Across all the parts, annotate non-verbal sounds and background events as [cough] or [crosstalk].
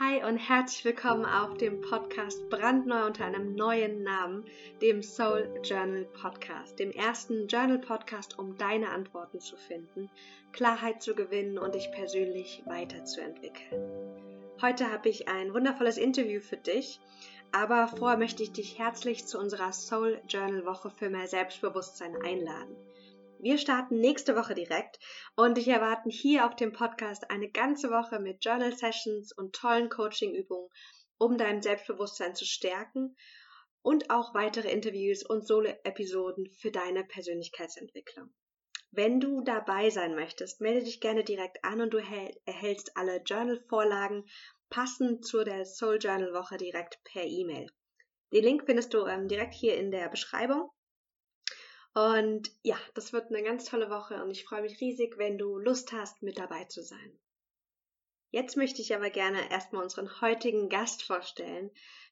Hi und herzlich willkommen auf dem Podcast brandneu unter einem neuen Namen, dem Soul Journal Podcast, dem ersten Journal Podcast, um deine Antworten zu finden, Klarheit zu gewinnen und dich persönlich weiterzuentwickeln. Heute habe ich ein wundervolles Interview für dich, aber vorher möchte ich dich herzlich zu unserer Soul Journal Woche für mehr Selbstbewusstsein einladen. Wir starten nächste Woche direkt und dich erwarten hier auf dem Podcast eine ganze Woche mit Journal Sessions und tollen Coaching-Übungen, um dein Selbstbewusstsein zu stärken und auch weitere Interviews und Solo-Episoden für deine Persönlichkeitsentwicklung. Wenn du dabei sein möchtest, melde dich gerne direkt an und du erhältst alle Journal-Vorlagen passend zu der Soul Journal Woche direkt per E-Mail. Den Link findest du ähm, direkt hier in der Beschreibung und ja, das wird eine ganz tolle Woche und ich freue mich riesig, wenn du Lust hast, mit dabei zu sein. Jetzt möchte ich aber gerne erstmal unseren heutigen Gast vorstellen,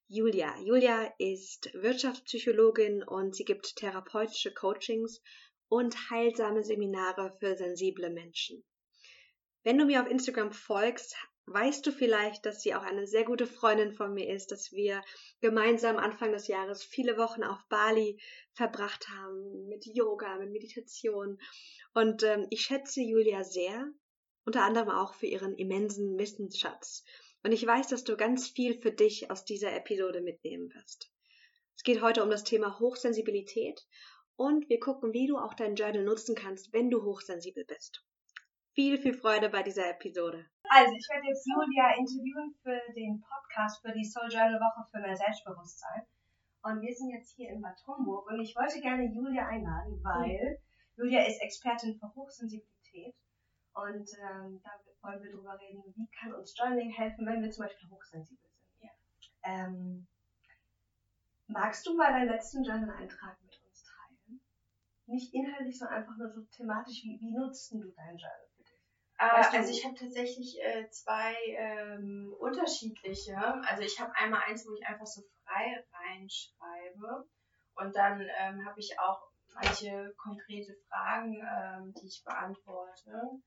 Julia. Julia ist Wirtschaftspsychologin und sie gibt therapeutische Coachings und heilsame Seminare für sensible Menschen. Wenn du mir auf Instagram folgst, weißt du vielleicht, dass sie auch eine sehr gute Freundin von mir ist, dass wir gemeinsam Anfang des Jahres viele Wochen auf Bali verbracht haben mit Yoga, mit Meditation. Und ähm, ich schätze Julia sehr, unter anderem auch für ihren immensen Wissensschatz. Und ich weiß, dass du ganz viel für dich aus dieser Episode mitnehmen wirst. Es geht heute um das Thema Hochsensibilität und wir gucken, wie du auch dein Journal nutzen kannst, wenn du hochsensibel bist viel, viel Freude bei dieser Episode. Also, ich werde jetzt Julia interviewen für den Podcast für die Soul Journal Woche für mehr Selbstbewusstsein. Und wir sind jetzt hier in Bad Homburg und ich wollte gerne Julia einladen, weil Julia ist Expertin für Hochsensibilität. Und ähm, da wollen wir drüber reden, wie kann uns Journaling helfen, wenn wir zum Beispiel hochsensibel sind. Ja. Ähm, magst du mal deinen letzten Journal-Eintrag mit uns teilen? Nicht inhaltlich, sondern einfach nur so thematisch, wie, wie nutzt du dein Journal? Äh, also ich habe tatsächlich äh, zwei ähm, unterschiedliche. Also ich habe einmal eins, wo ich einfach so frei reinschreibe und dann ähm, habe ich auch manche konkrete Fragen, ähm, die ich beantworte.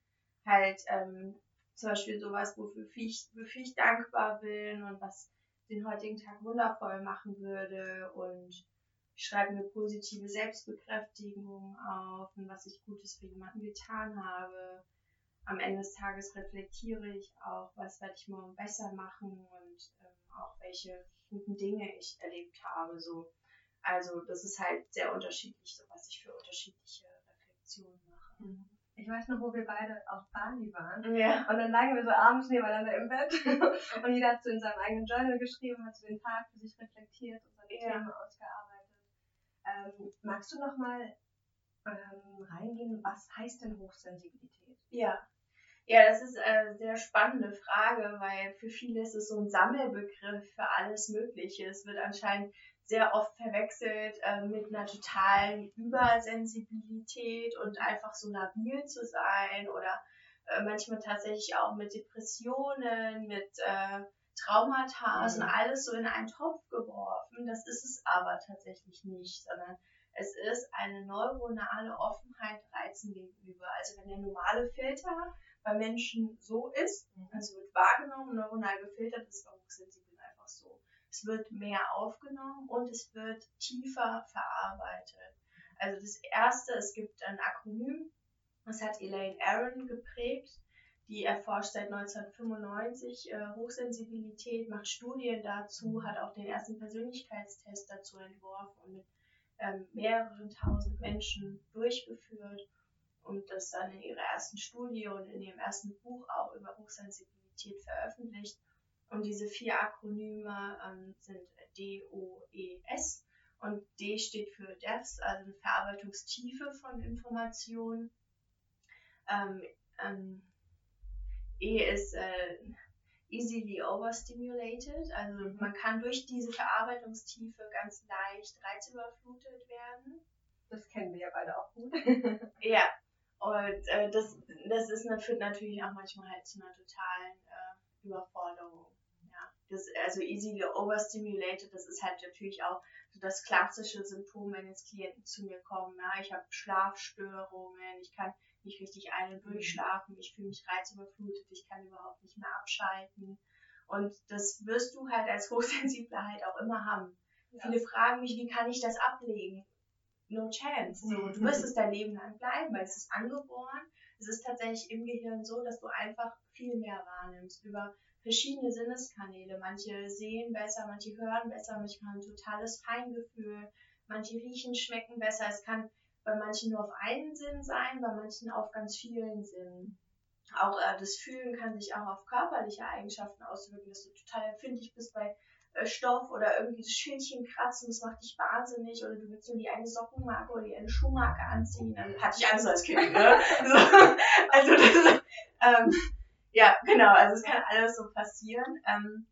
Halt ähm, zum Beispiel sowas, wofür ich, wofür ich dankbar bin und was den heutigen Tag wundervoll machen würde und ich schreibe eine positive Selbstbekräftigung auf und was ich Gutes für jemanden getan habe am Ende des Tages reflektiere ich auch, was werde ich morgen besser machen und ähm, auch welche guten Dinge ich erlebt habe. So. Also das ist halt sehr unterschiedlich, so was ich für unterschiedliche Reflexionen mache. Mhm. Ich weiß noch, wo wir beide auf Bali waren. Ja. Und dann lagen wir so abends nebeneinander im Bett. [laughs] und jeder hat so in seinem eigenen Journal geschrieben, hat so den Tag für sich reflektiert und seine ja. Themen ausgearbeitet. Ähm, magst du noch mal ähm, reingehen, was heißt denn Hochsensibilität? Ja. Ja, das ist eine sehr spannende Frage, weil für viele ist es so ein Sammelbegriff für alles Mögliche. Es wird anscheinend sehr oft verwechselt äh, mit einer totalen Übersensibilität und einfach so labil zu sein oder äh, manchmal tatsächlich auch mit Depressionen, mit äh, Traumata mhm. und alles so in einen Topf geworfen. Das ist es aber tatsächlich nicht, sondern es ist eine neuronale Offenheit Reizen gegenüber. Also wenn der normale Filter bei Menschen so ist. Also wird wahrgenommen, neuronal gefiltert, ist bei Hochsensiblen einfach so. Es wird mehr aufgenommen und es wird tiefer verarbeitet. Also das erste, es gibt ein Akronym, das hat Elaine Aaron geprägt. Die erforscht seit 1995 äh, Hochsensibilität, macht Studien dazu, hat auch den ersten Persönlichkeitstest dazu entworfen und mit ähm, mehreren tausend Menschen durchgeführt und das dann in ihrer ersten Studie und in ihrem ersten Buch auch über Hochsensibilität veröffentlicht. Und diese vier Akronyme ähm, sind DOES und D steht für Depth, also eine Verarbeitungstiefe von Informationen. Ähm, ähm, E ist äh, easily overstimulated, also man kann durch diese Verarbeitungstiefe ganz leicht reizüberflutet werden. Das kennen wir ja beide auch gut. [laughs] [laughs] ja, und äh, das, das ist, führt natürlich auch manchmal halt zu einer totalen äh, Überforderung. Ja. Das, also easily overstimulated, das ist halt natürlich auch so das klassische Symptom, wenn jetzt Klienten zu mir kommen. Ja. Ich habe Schlafstörungen, ich kann nicht richtig ein- und durchschlafen, ich fühle mich reizüberflutet, ich kann überhaupt nicht mehr abschalten. Und das wirst du halt als [laughs] Hochsensibler halt auch immer haben. Ja. Viele fragen mich, wie kann ich das ablegen? No chance. So, du wirst es dein Leben lang bleiben, weil es ist angeboren. Es ist tatsächlich im Gehirn so, dass du einfach viel mehr wahrnimmst über verschiedene Sinneskanäle. Manche sehen besser, manche hören besser, manche haben ein totales Feingefühl, manche riechen, schmecken besser. Es kann bei manchen nur auf einen Sinn sein, bei manchen auf ganz vielen Sinnen. Auch äh, das Fühlen kann sich auch auf körperliche Eigenschaften auswirken, dass du total empfindlich bist bei Stoff oder irgendwie das Schildchen kratzen, das macht dich wahnsinnig oder du willst nur die eine Sockenmarke oder die eine Schuhmarke anziehen, dann hatte ich Angst als Kind, ne? [laughs] also das ähm, ja, genau, also es kann alles so passieren. Ähm,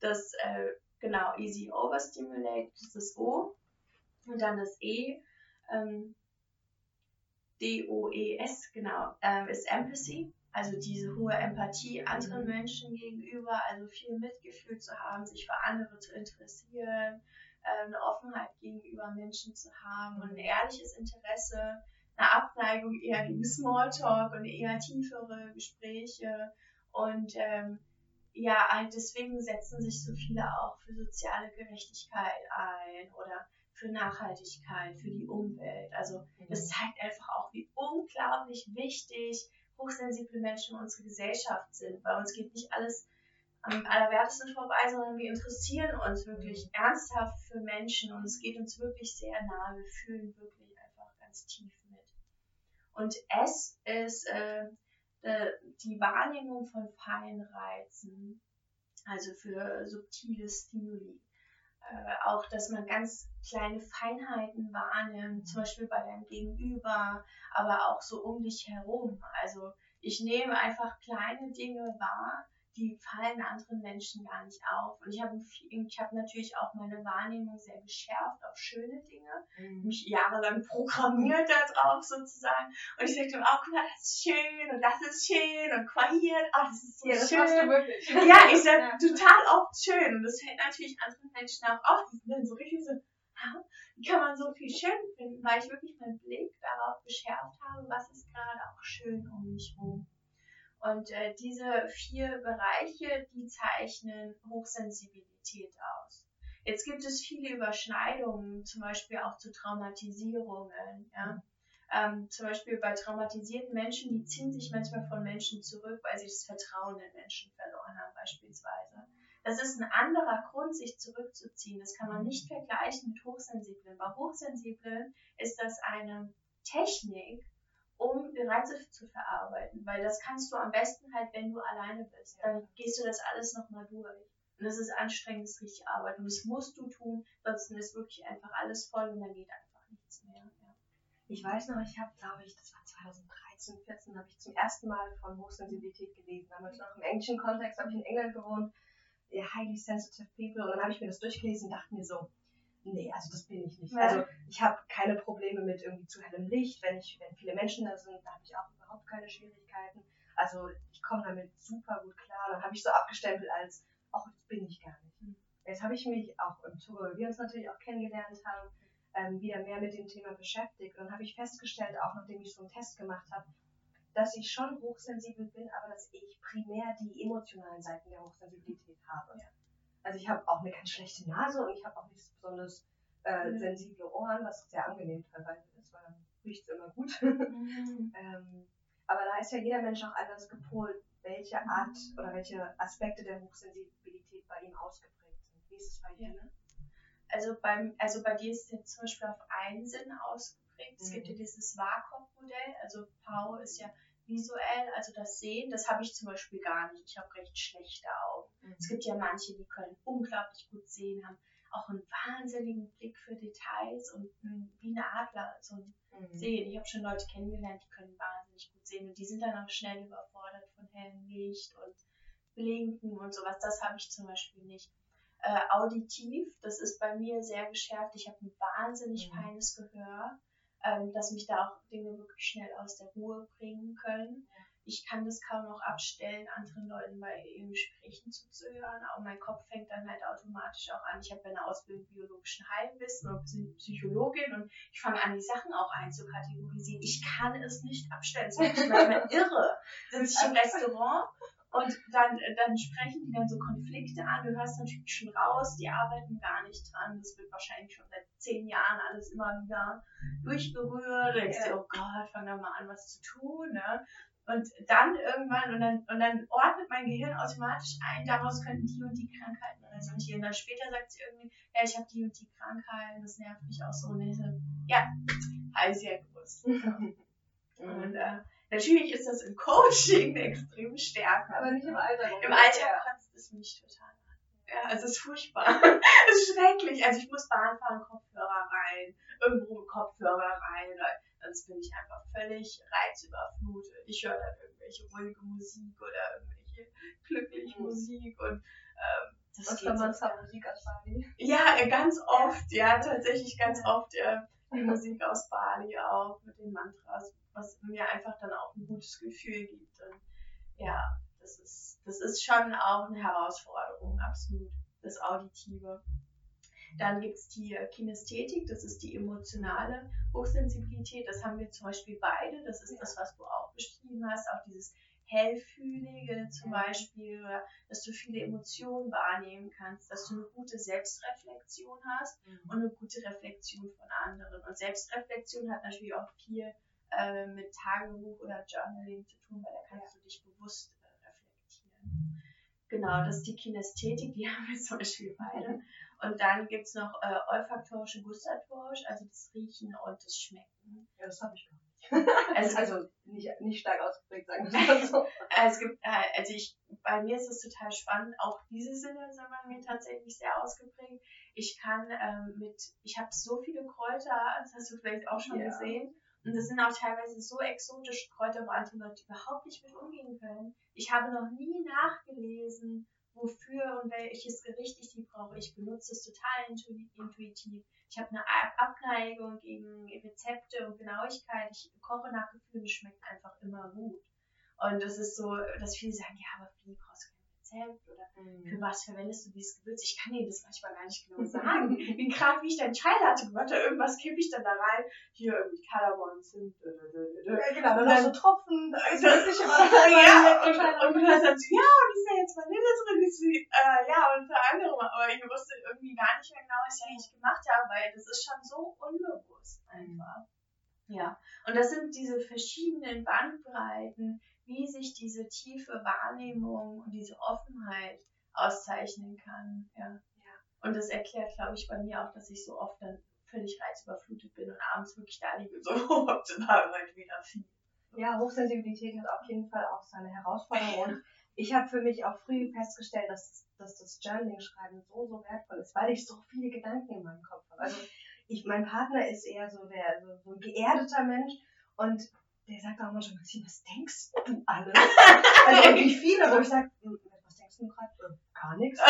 das, äh, genau, easy overstimulate, das ist O. Und dann das E, ähm, D-O-E-S, genau, ähm, ist Empathy. Also diese hohe Empathie anderen mhm. Menschen gegenüber, also viel Mitgefühl zu haben, sich für andere zu interessieren, äh, eine Offenheit gegenüber Menschen zu haben und ein ehrliches Interesse, eine Abneigung eher gegen Smalltalk und eher tiefere Gespräche. Und ähm, ja, halt deswegen setzen sich so viele auch für soziale Gerechtigkeit ein oder für Nachhaltigkeit, für die Umwelt. Also das mhm. zeigt einfach auch, wie unglaublich wichtig hochsensible Menschen in unserer Gesellschaft sind. Bei uns geht nicht alles am allerwertesten vorbei, sondern wir interessieren uns wirklich ernsthaft für Menschen und es geht uns wirklich sehr nahe. Wir fühlen wirklich einfach ganz tief mit. Und S ist äh, die Wahrnehmung von feinen Reizen, also für subtile Stimuli. Äh, auch, dass man ganz kleine Feinheiten wahrnimmt, zum Beispiel bei deinem Gegenüber, aber auch so um dich herum. Also ich nehme einfach kleine Dinge wahr, die fallen anderen Menschen gar nicht auf. Und ich habe ich hab natürlich auch meine Wahrnehmung sehr geschärft auf schöne Dinge, mhm. mich jahrelang programmiert darauf sozusagen. Und ich sagte, oh, guck mal, das ist schön und das ist schön und guck mal hier, oh, das ist so ja, das schön. Machst du wirklich. Ja, ich [laughs] sage ja. total oft schön. Und das fällt natürlich anderen Menschen auch auf. Die sind dann so richtig so, wie kann man so viel schön finden, weil ich wirklich meinen Blick darauf geschärft habe, was ist gerade auch schön um mich herum. Und äh, diese vier Bereiche, die zeichnen Hochsensibilität aus. Jetzt gibt es viele Überschneidungen, zum Beispiel auch zu Traumatisierungen. Ja? Ähm, zum Beispiel bei traumatisierten Menschen, die ziehen sich manchmal von Menschen zurück, weil sie das Vertrauen in Menschen verloren haben, beispielsweise. Das ist ein anderer Grund, sich zurückzuziehen. Das kann man nicht vergleichen mit Hochsensiblen. Bei Hochsensiblen ist das eine Technik, um Reize zu verarbeiten. Weil das kannst du am besten halt, wenn du alleine bist. Dann gehst du das alles nochmal durch. Und das ist anstrengend, das ist richtig Arbeit. Und das musst du tun, sonst ist wirklich einfach alles voll und dann geht einfach nichts mehr. Ja. Ich weiß noch, ich habe, glaube ich, das war 2013, 14, habe ich zum ersten Mal von Hochsensibilität gelesen. Damals noch im englischen Kontext, habe ich in England gewohnt. Highly sensitive people. Und dann habe ich mir das durchgelesen und dachte mir so, nee, also das bin ich nicht. Ja. Also ich habe keine Probleme mit irgendwie zu hellem Licht. Wenn ich, wenn viele Menschen da sind, da habe ich auch überhaupt keine Schwierigkeiten. Also ich komme damit super gut klar. Dann habe ich so abgestempelt als, ach, das bin ich gar nicht. Mhm. Jetzt habe ich mich auch im Zuge, weil wir uns natürlich auch kennengelernt haben, ähm, wieder mehr mit dem Thema beschäftigt. Und dann habe ich festgestellt, auch nachdem ich so einen Test gemacht habe, dass ich schon hochsensibel bin, aber dass ich primär die emotionalen Seiten der Hochsensibilität habe. Ja. Also ich habe auch eine ganz schlechte Nase und ich habe auch nicht besonders äh, mhm. sensible Ohren, was sehr angenehm teilweise ist, weil dann riecht es immer gut. Mhm. [laughs] ähm, aber da ist ja jeder Mensch auch anders gepolt, welche mhm. Art oder welche Aspekte der Hochsensibilität bei ihm ausgeprägt sind. Wie ist es bei dir? Ne? Also, beim, also bei dir ist es jetzt zum Beispiel auf einen Sinn ausgeprägt. Es mhm. gibt ja dieses WAKOP-Modell, also V ist ja visuell, also das Sehen, das habe ich zum Beispiel gar nicht. Ich habe recht schlechte Augen. Mhm. Es gibt ja manche, die können unglaublich gut sehen, haben auch einen wahnsinnigen Blick für Details und wie eine Adler so ein mhm. Sehen. Ich habe schon Leute kennengelernt, die können wahnsinnig gut sehen und die sind dann auch schnell überfordert von hellem Licht und Blinken und sowas. Das habe ich zum Beispiel nicht. Äh, auditiv, das ist bei mir sehr geschärft. Ich habe ein wahnsinnig mhm. feines Gehör ähm, dass mich da auch Dinge wirklich schnell aus der Ruhe bringen können. Ich kann das kaum noch abstellen, anderen Leuten bei ihren Gesprächen zuzuhören. Auch mein Kopf fängt dann halt automatisch auch an. Ich habe eine Ausbildung biologischen Heilwissen und Psychologin und ich fange an, die Sachen auch einzukategorisieren. Ich kann es nicht abstellen. Das macht mich manchmal [laughs] irre. Sitze ich im Restaurant Und dann, dann sprechen die dann so Konflikte an. Du hörst natürlich schon raus, die arbeiten gar nicht dran. Das wird wahrscheinlich schon seit zehn Jahren alles immer wieder durchgerührt. Du denkst dir, oh Gott, fang da mal an, was zu tun. Ne? Und dann irgendwann, und dann, und dann ordnet mein Gehirn automatisch ein, daraus könnten die und die Krankheiten resultieren. Dann später sagt sie irgendwie, ja, ich habe die und die Krankheiten, das nervt mich auch so. Und ich so, ja, habe ich ja gewusst. [laughs] und äh, Natürlich ist das im Coaching eine extreme Stärke. Aber nicht im Alter. Im Alter ja. kotzt es mich total an. Ja, es ist furchtbar. [laughs] es ist schrecklich. Also ich muss Bahn fahren, Kopfhörer rein, irgendwo Kopfhörer rein. Sonst bin ich einfach völlig reizüberflutet. Ich höre dann irgendwelche ruhige Musik oder irgendwelche glückliche mhm. Musik und ähm, das Was geht man so Musik Bali? Ja, ganz oft, ja, tatsächlich ganz oft äh, die Musik aus Bali auch mit den Mantras was mir einfach dann auch ein gutes Gefühl gibt. Und ja, das ist, das ist schon auch eine Herausforderung, absolut, das Auditive. Dann gibt es die Kinästhetik, das ist die emotionale Hochsensibilität. Das haben wir zum Beispiel beide. Das ist ja. das, was du auch beschrieben hast. Auch dieses Hellfühlige zum Beispiel, oder dass du viele Emotionen wahrnehmen kannst, dass du eine gute Selbstreflexion hast mhm. und eine gute Reflexion von anderen. Und Selbstreflexion hat natürlich auch viel äh, mit Tagebuch oder Journaling zu tun, weil da kannst du dich bewusst äh, reflektieren. Genau, das ist die Kinästhetik, die [laughs] haben wir zum Beispiel beide. Und dann gibt es noch äh, olfaktorische gustatorisch, also das Riechen und das Schmecken. Ja, das habe ich gar [laughs] Also, also nicht, nicht stark ausgeprägt, sagen wir mal so. [laughs] es gibt, äh, also ich, bei mir ist es total spannend, auch diese Sinne sind bei mir tatsächlich sehr ausgeprägt. Ich kann ähm, mit, ich habe so viele Kräuter, das hast du vielleicht auch schon ja. gesehen. Und das sind auch teilweise so exotische Kräuter, wo andere Leute überhaupt nicht mit umgehen können. Ich habe noch nie nachgelesen, wofür und welches Gericht ich die brauche. Ich benutze es total intuitiv. Ich habe eine Abneigung gegen Rezepte und Genauigkeit. Ich koche nach Gefühl, es schmeckt einfach immer gut. Und das ist so, dass viele sagen, ja, aber wie brauchst du Rezept oder mhm. für was verwendest du dieses Gewürz? Ich kann dir das manchmal gar nicht genau [laughs] sagen. wie gerade wie ich dein Chai Latte gemacht habe, irgendwas kippe ich dann da rein, hier irgendwie Kardamom, Zimt, ja, genau, dann, dann so Tropfen, [laughs] da ist wirklich immer ja, und, und, und dann sagst du, ja, und ist ja jetzt Vanille drin, ist wie, äh, ja, und für andere, aber ich wusste irgendwie gar nicht mehr genau, was ich eigentlich gemacht habe, weil das ist schon so unbewusst einfach. Ja, und das sind diese verschiedenen Bandbreiten, wie sich diese tiefe Wahrnehmung und diese Offenheit auszeichnen kann. Ja. ja. Und das erklärt, glaube ich, bei mir auch, dass ich so oft dann völlig reizüberflutet bin und abends wirklich da liege und so, oh, dann halt wieder viel. Ja, Hochsensibilität hat auf jeden Fall auch seine Herausforderungen. Und ich habe für mich auch früh festgestellt, dass, dass das Journaling-Schreiben so, so wertvoll ist, weil ich so viele Gedanken in meinem Kopf habe. Also ich, mein Partner ist eher so der so, so ein geerdeter Mensch und der sagt auch immer schon, Maxine, was denkst du alles? also [laughs] irgendwie viele, wo ich sage, hm, was denkst du gerade? Äh, gar [laughs] nichts.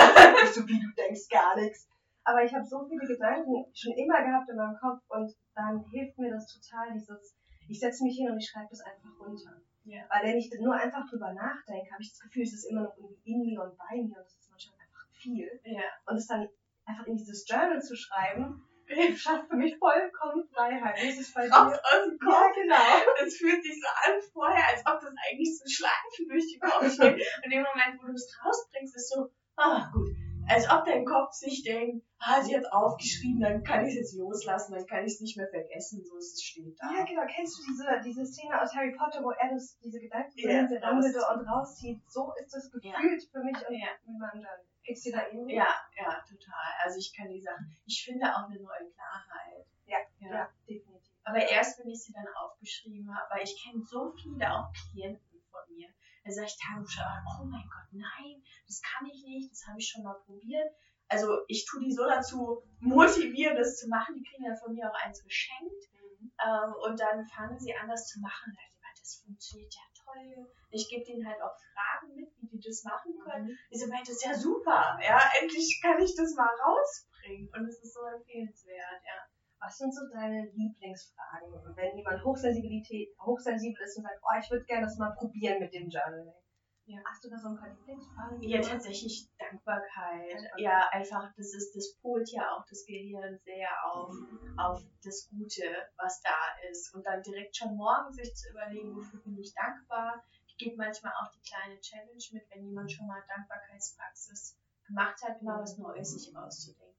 Ich so, wie du denkst, gar nichts. Aber ich habe so viele Gedanken schon immer gehabt in meinem Kopf und dann hilft mir das total, dieses, ich setze mich hin und ich schreibe das einfach runter. Ja. Weil wenn ich nur einfach drüber nachdenke, habe ich das Gefühl, es ist immer noch irgendwie in mir und bei mir und es ist manchmal einfach viel. Ja. Und es dann einfach in dieses Journal zu schreiben, [laughs] schafft für mich vollkommen Freiheit. Das ist bei Raus aus dem Kopf. Ja, genau. Es fühlt sich so an vorher, als ob das eigentlich so Schleifen durch die Kopf geht. Und in dem Moment, wo du es rausbringst, ist so, ah, gut. Als ob dein Kopf sich denkt, ah, sie hat aufgeschrieben, dann kann ich es jetzt loslassen, dann kann ich es nicht mehr vergessen, so ist es steht da. Ja, genau. Kennst du diese, diese Szene aus Harry Potter, wo er das, diese Gedanken ja, Dumbledore und rauszieht? So ist das gefühlt ja. für mich und ja. mit meinem Geht's dir da ähnlich? Ja, ja, total. Also ich kann die Sachen, ich finde auch eine neue Klarheit. Ja, ja, ja definitiv. Aber erst, wenn ich sie dann aufgeschrieben habe, weil ich kenne so viele auch Klienten von mir. Da sage ich Tagebuch, oh mein Gott, nein, das kann ich nicht, das habe ich schon mal probiert. Also ich tue die so dazu motivieren, das zu machen. Die kriegen dann von mir auch eins geschenkt. Mhm. Ähm, und dann fangen sie an, das zu machen. Das funktioniert ja toll. Ich gebe denen halt auch Fragen mit, wie die das machen können. Mhm. Ich so, das ist ja super. Ja, endlich kann ich das mal rausbringen. Und es ist so empfehlenswert, ja. Was sind so deine Lieblingsfragen, wenn jemand Hochsensibilität, hochsensibel ist und sagt, oh, ich würde gerne das mal probieren mit dem Journaling? Ja. Hast du da so ein paar Lieblingsfragen? Ja, tatsächlich Dankbarkeit. Dankbarkeit. Ja, einfach, das ist, das polt ja auch das Gehirn sehr auf, mhm. auf das Gute, was da ist. Und dann direkt schon morgen sich zu überlegen, wofür bin ich dankbar. Ich gebe manchmal auch die kleine Challenge mit, wenn jemand schon mal Dankbarkeitspraxis gemacht hat, mal was Neues sich auszudenken.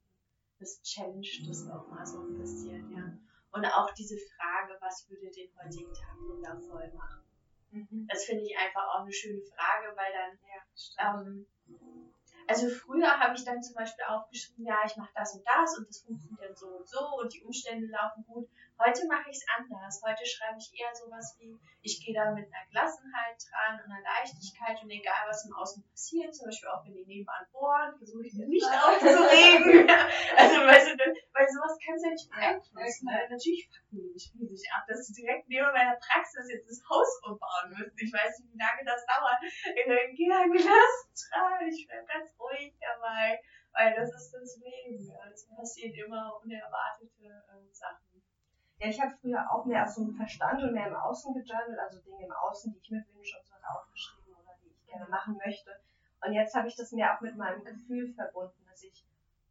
Das challenge das auch mal so ein bisschen, ja. Und auch diese Frage, was würde den heutigen Tag wundervoll machen? Mhm. Das finde ich einfach auch eine schöne Frage, weil dann, ja, ähm, also früher habe ich dann zum Beispiel aufgeschrieben, ja, ich mache das und das und das funktioniert so und so und die Umstände laufen gut. Heute mache ich es anders. Heute schreibe ich eher sowas wie, ich gehe da mit einer Gelassenheit dran und einer Leichtigkeit und egal was im Außen passiert, zum Beispiel auch wenn die nebenan bohren, versuche ich mich nicht [laughs] aufzuregen. [laughs] also weißt du, weil sowas kannst du ja nicht beeinflussen. Ja, natürlich fucken die mich riesig ab, dass du direkt neben meiner Praxis jetzt das Haus umbauen müssen. Ich weiß nicht, wie lange das dauert. Ich gehe da gelassen ich bin ganz ruhig dabei, weil das ist das Leben. Es passiert immer unerwartete äh, Sachen. Ja, ich habe früher auch mehr aus einem Verstand und mehr im Außen gejournalt, also Dinge im Außen, die ich mir wünsche und so aufgeschrieben oder die ich gerne machen möchte. Und jetzt habe ich das mehr auch mit meinem Gefühl verbunden,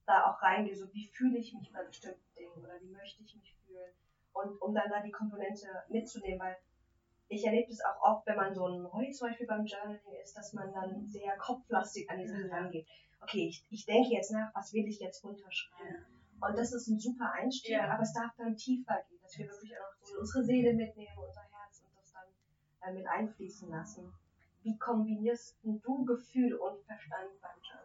da auch reingehe, so wie fühle ich mich bei bestimmten Dingen oder wie möchte ich mich fühlen. Und um dann da die Komponente mitzunehmen, weil ich erlebe das auch oft, wenn man so neu zum Beispiel beim Journaling ist, dass man dann sehr kopflastig an die Sache rangeht. Okay, ich, ich denke jetzt nach, was will ich jetzt runterschreiben? Und das ist ein super Einstieg, ja. aber es darf dann tiefer gehen, dass wir wirklich auch so unsere Seele mitnehmen, unser Herz und das dann äh, mit einfließen lassen. Wie kombinierst du Gefühl und Verstand beim Journaling?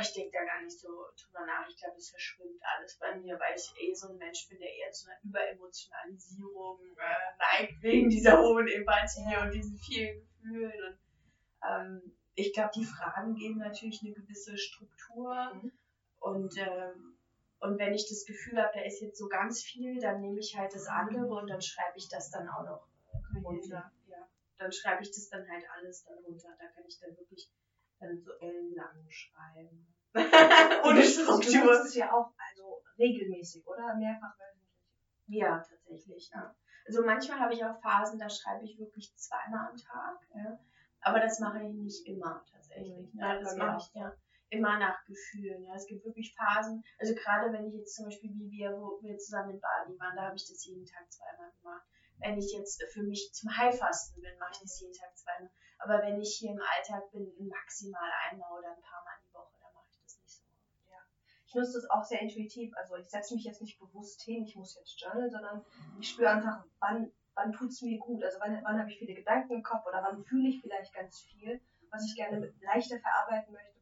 Ich denke da gar nicht so drüber nach. Ich glaube, es verschwimmt alles bei mir, weil ich eh so ein Mensch bin, der eher zu einer Überemotionalisierung äh, neigt, wegen dieser hohen Empathie und diesen vielen Gefühlen. Und ähm, ich glaube, die Fragen geben natürlich eine gewisse Struktur. Mhm. Und ähm, und wenn ich das Gefühl habe, da ist jetzt so ganz viel, dann nehme ich halt das andere und dann schreibe ich das dann auch noch runter. Ja. Dann schreibe ich das dann halt alles dann runter. Da kann ich dann wirklich dann so ellenlang schreiben. [laughs] Ohne Struktur. Das ist ja auch also regelmäßig, oder? Mehrfach wöchentlich. Ja, tatsächlich, ja. Also manchmal habe ich auch Phasen, da schreibe ich wirklich zweimal am Tag, ja. Aber das mache ich nicht immer tatsächlich. Ja, das mache ich, ja immer nach Gefühlen. Ja. Es gibt wirklich Phasen, also gerade wenn ich jetzt zum Beispiel wie wir, wo wir zusammen in Bali waren, da habe ich das jeden Tag zweimal gemacht. Wenn ich jetzt für mich zum Heilfasten bin, mache ich das jeden Tag zweimal. Aber wenn ich hier im Alltag bin, maximal einmal oder ein paar Mal die Woche, dann mache ich das nicht so. Ja. Ich nutze das auch sehr intuitiv. Also ich setze mich jetzt nicht bewusst hin, ich muss jetzt journalen, sondern ich spüre einfach, wann, wann tut es mir gut. Also wann, wann habe ich viele Gedanken im Kopf oder wann fühle ich vielleicht ganz viel, was ich gerne leichter verarbeiten möchte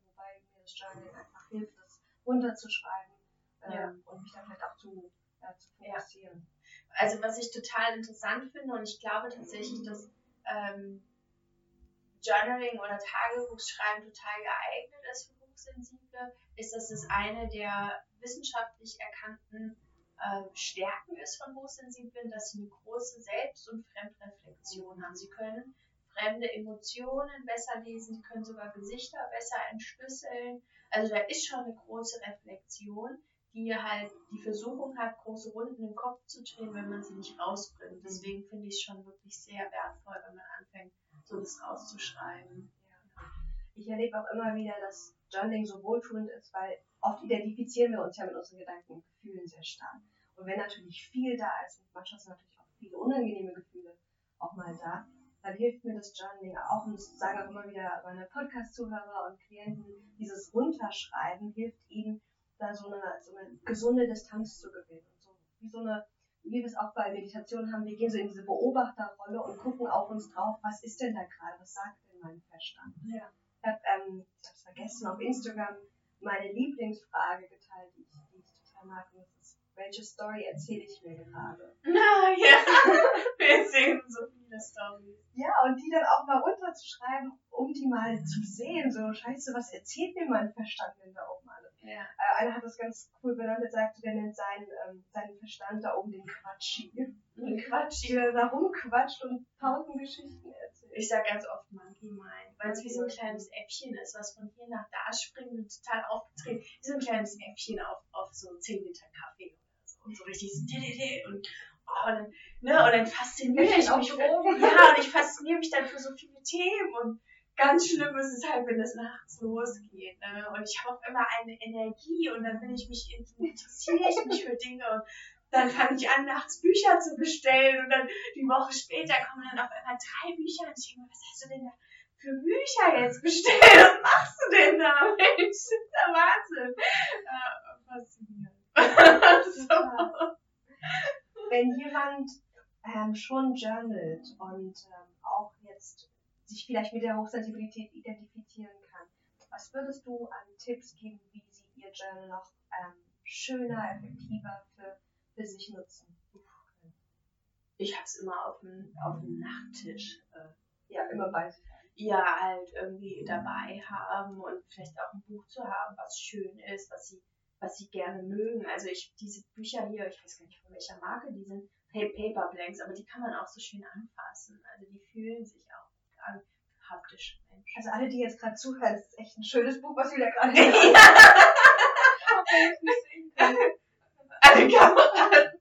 das Journal einfach hilft, das runterzuschreiben ähm, ja. und mich dann vielleicht auch zu, ja, zu fokussieren. Ja. Also was ich total interessant finde und ich glaube tatsächlich, dass ähm, Journaling oder Tagebuchschreiben total geeignet ist für Hochsensible, ist, dass es eine der wissenschaftlich erkannten äh, Stärken ist von Hochsensiblen, dass sie eine große Selbst- und Fremdreflexion haben. Sie können fremde Emotionen besser lesen, sie können sogar Gesichter besser entschlüsseln. Also da ist schon eine große Reflexion, die halt die Versuchung hat, große Runden im Kopf zu drehen, wenn man sie nicht rausbringt. Deswegen finde ich es schon wirklich sehr wertvoll, wenn man anfängt, so das rauszuschreiben. Ich erlebe auch immer wieder, dass Journaling so wohltuend ist, weil oft identifizieren wir uns ja mit unseren Gedanken und Gefühlen sehr stark. Und wenn natürlich viel da ist, und manchmal sind natürlich auch viele unangenehme Gefühle auch mal da, dann hilft mir das Journaling auch, und das sagen auch immer wieder meine Podcast-Zuhörer und Klienten, dieses Runterschreiben hilft ihnen, da so eine, so eine gesunde Distanz zu gewinnen. So, wie so eine, wie wir es auch bei Meditation haben, wir gehen so in diese Beobachterrolle und gucken auf uns drauf, was ist denn da gerade, was sagt denn mein Verstand? Ja. Ich habe ähm, ich hab's vergessen, auf Instagram meine Lieblingsfrage geteilt, die ich, die ich total mag, und das ist, welche Story erzähle ich mir gerade? [laughs] Na ja, [laughs] wir sehen so viele Stories. Ja, und die dann auch mal runterzuschreiben, um die mal zu sehen. So, scheiße, was erzählt mir mein Verstand denn da oben alles? Ja. Äh, einer hat das ganz cool benannt, er sagte, der nennt seinen, ähm, seinen Verstand da oben den Quatschi. Den Quatschi. Der da rumquatscht und tausend Geschichten erzählt. Ich sag ganz oft Monkey Mind, weil es wie so ein kleines Äffchen ist, was von hier nach da springt und total aufgedreht. Wie so ein kleines Äffchen auf, auf so 10 Liter Kaffee oder so. Und so richtig so und oh, und dann, ne, und dann fasziniere ich mich. [laughs] Ja, und ich fasziniere mich dann für so viele Themen und ganz schlimm ist es halt, wenn es nachts losgeht. Ne? Und ich habe auch immer eine Energie und dann bin ich mich interessiere ich mich für Dinge. dann fange ich an, nachts Bücher zu bestellen und dann die Woche später kommen dann auf einmal drei Bücher und ich denke mir, was hast du denn da für Bücher jetzt bestellt? Was machst du denn da? Mensch, [laughs] das ist der Wahnsinn. Äh, faszinierend. [laughs] so. Wenn jemand ähm, schon journalt und ähm, auch jetzt sich vielleicht mit der Hochsensibilität identifizieren kann, was würdest du an Tipps geben, wie sie ihr Journal noch ähm, schöner, effektiver für, für sich nutzen? Ich hab's immer auf dem, auf dem Nachttisch. Äh, Ja, immer bei sich. ja, halt irgendwie dabei haben und vielleicht auch ein Buch zu haben, was schön ist, was sie, was sie gerne mögen. Also ich, diese Bücher hier, ich weiß gar nicht von welcher Marke die sind, Pa- Paper Blanks, aber die kann man auch so schön anfassen. Also die fühlen sich Menschen. Also alle, die jetzt gerade zuhören, das ist echt ein schönes Buch, was wir da gerade [laughs] [laughs] Alle Kameraden.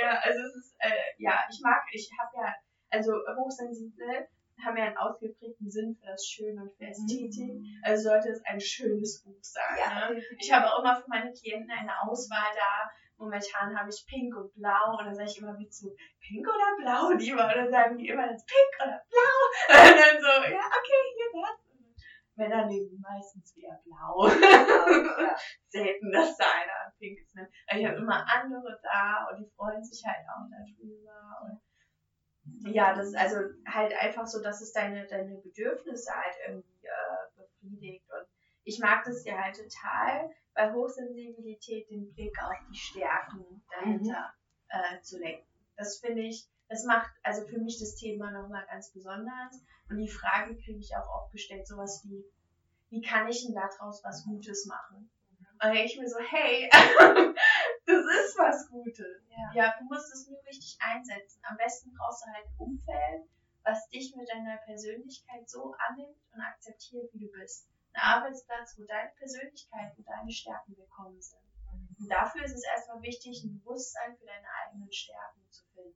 Ja, also es ist, äh, ja, ich mag, ich habe ja, also Hochsensible haben ja einen ausgeprägten Sinn für das Schöne und für Ästhetik. Also sollte es ein schönes Buch sein. Ja, ne? Ich habe auch immer für meine Klienten eine Auswahl da. Momentan habe ich Pink und Blau und dann sage ich immer wie zu Pink oder Blau lieber und dann sagen die immer jetzt Pink oder Blau [laughs] und dann so ja okay hier das. Männer nehmen meistens eher Blau. [laughs] ja. Selten, dass da einer an Pink ist. Ne? Ich habe immer andere da und die freuen sich halt auch darüber. Und ja, das ist also halt einfach so, dass es deine, deine Bedürfnisse halt irgendwie äh, befriedigt. Ich mag das ja halt total, bei Hochsensibilität den Blick auf die Stärken dahinter äh, zu lenken. Das finde ich, das macht also für mich das Thema nochmal ganz besonders. Und die Frage kriege ich auch oft gestellt, sowas wie, wie kann ich denn daraus was Gutes machen? Und dann denke ich mir so, hey, [laughs] das ist was Gutes. Ja. Ja, du musst es nur richtig einsetzen. Am besten brauchst du halt ein Umfeld, was dich mit deiner Persönlichkeit so annimmt und akzeptiert, wie du bist. Ein Arbeitsplatz, wo deine Persönlichkeit und deine Stärken willkommen sind. Und dafür ist es erstmal wichtig, ein Bewusstsein für deine eigenen Stärken zu finden.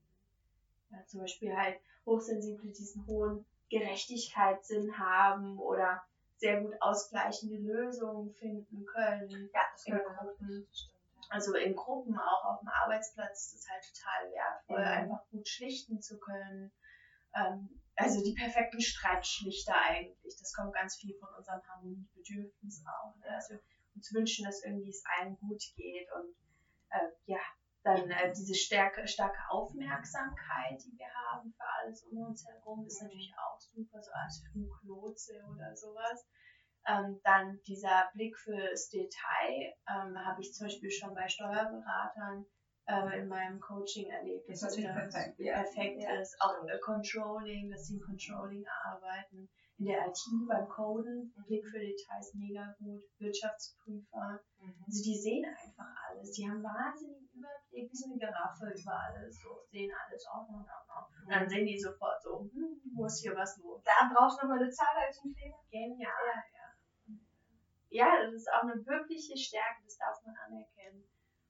Ja, zum Beispiel halt Hochsensible diesen hohen Gerechtigkeitssinn haben oder sehr gut ausgleichende Lösungen finden können. Ja, das in Gruppen. Also in Gruppen, auch auf dem Arbeitsplatz, ist das halt total wertvoll, Mhm. einfach gut schlichten zu können. Ähm, also die perfekten Streitschlichter eigentlich. Das kommt ganz viel von unserem Harmoniebedürfnis auch. Ne? Also uns wünschen, dass irgendwie es allen gut geht und äh, ja, dann äh, diese stärke, starke Aufmerksamkeit, die wir haben für alles um uns herum, ist natürlich auch super, so als Fluglotse oder sowas. Ähm, dann dieser Blick fürs Detail ähm, habe ich zum Beispiel schon bei Steuerberatern äh, in meinem Coaching erlebt. Das dass ist es perfekt, ja. perfekt Ja, ist. Auch äh, Controlling, dass sie im Controlling arbeiten. In der IT beim Coden, Blick für Details mega gut. Wirtschaftsprüfer. Also die sehen einfach alles. Die haben wahnsinnigen Überblick, wie so eine Giraffe über alles. So sehen alles auch noch, noch. Und dann sehen die sofort so, hm, wo ist hier was los? Da brauchst du nochmal eine Zahl als ein Fehler. Genial, ja. Ja, das ist auch eine wirkliche Stärke, das darf man anerkennen.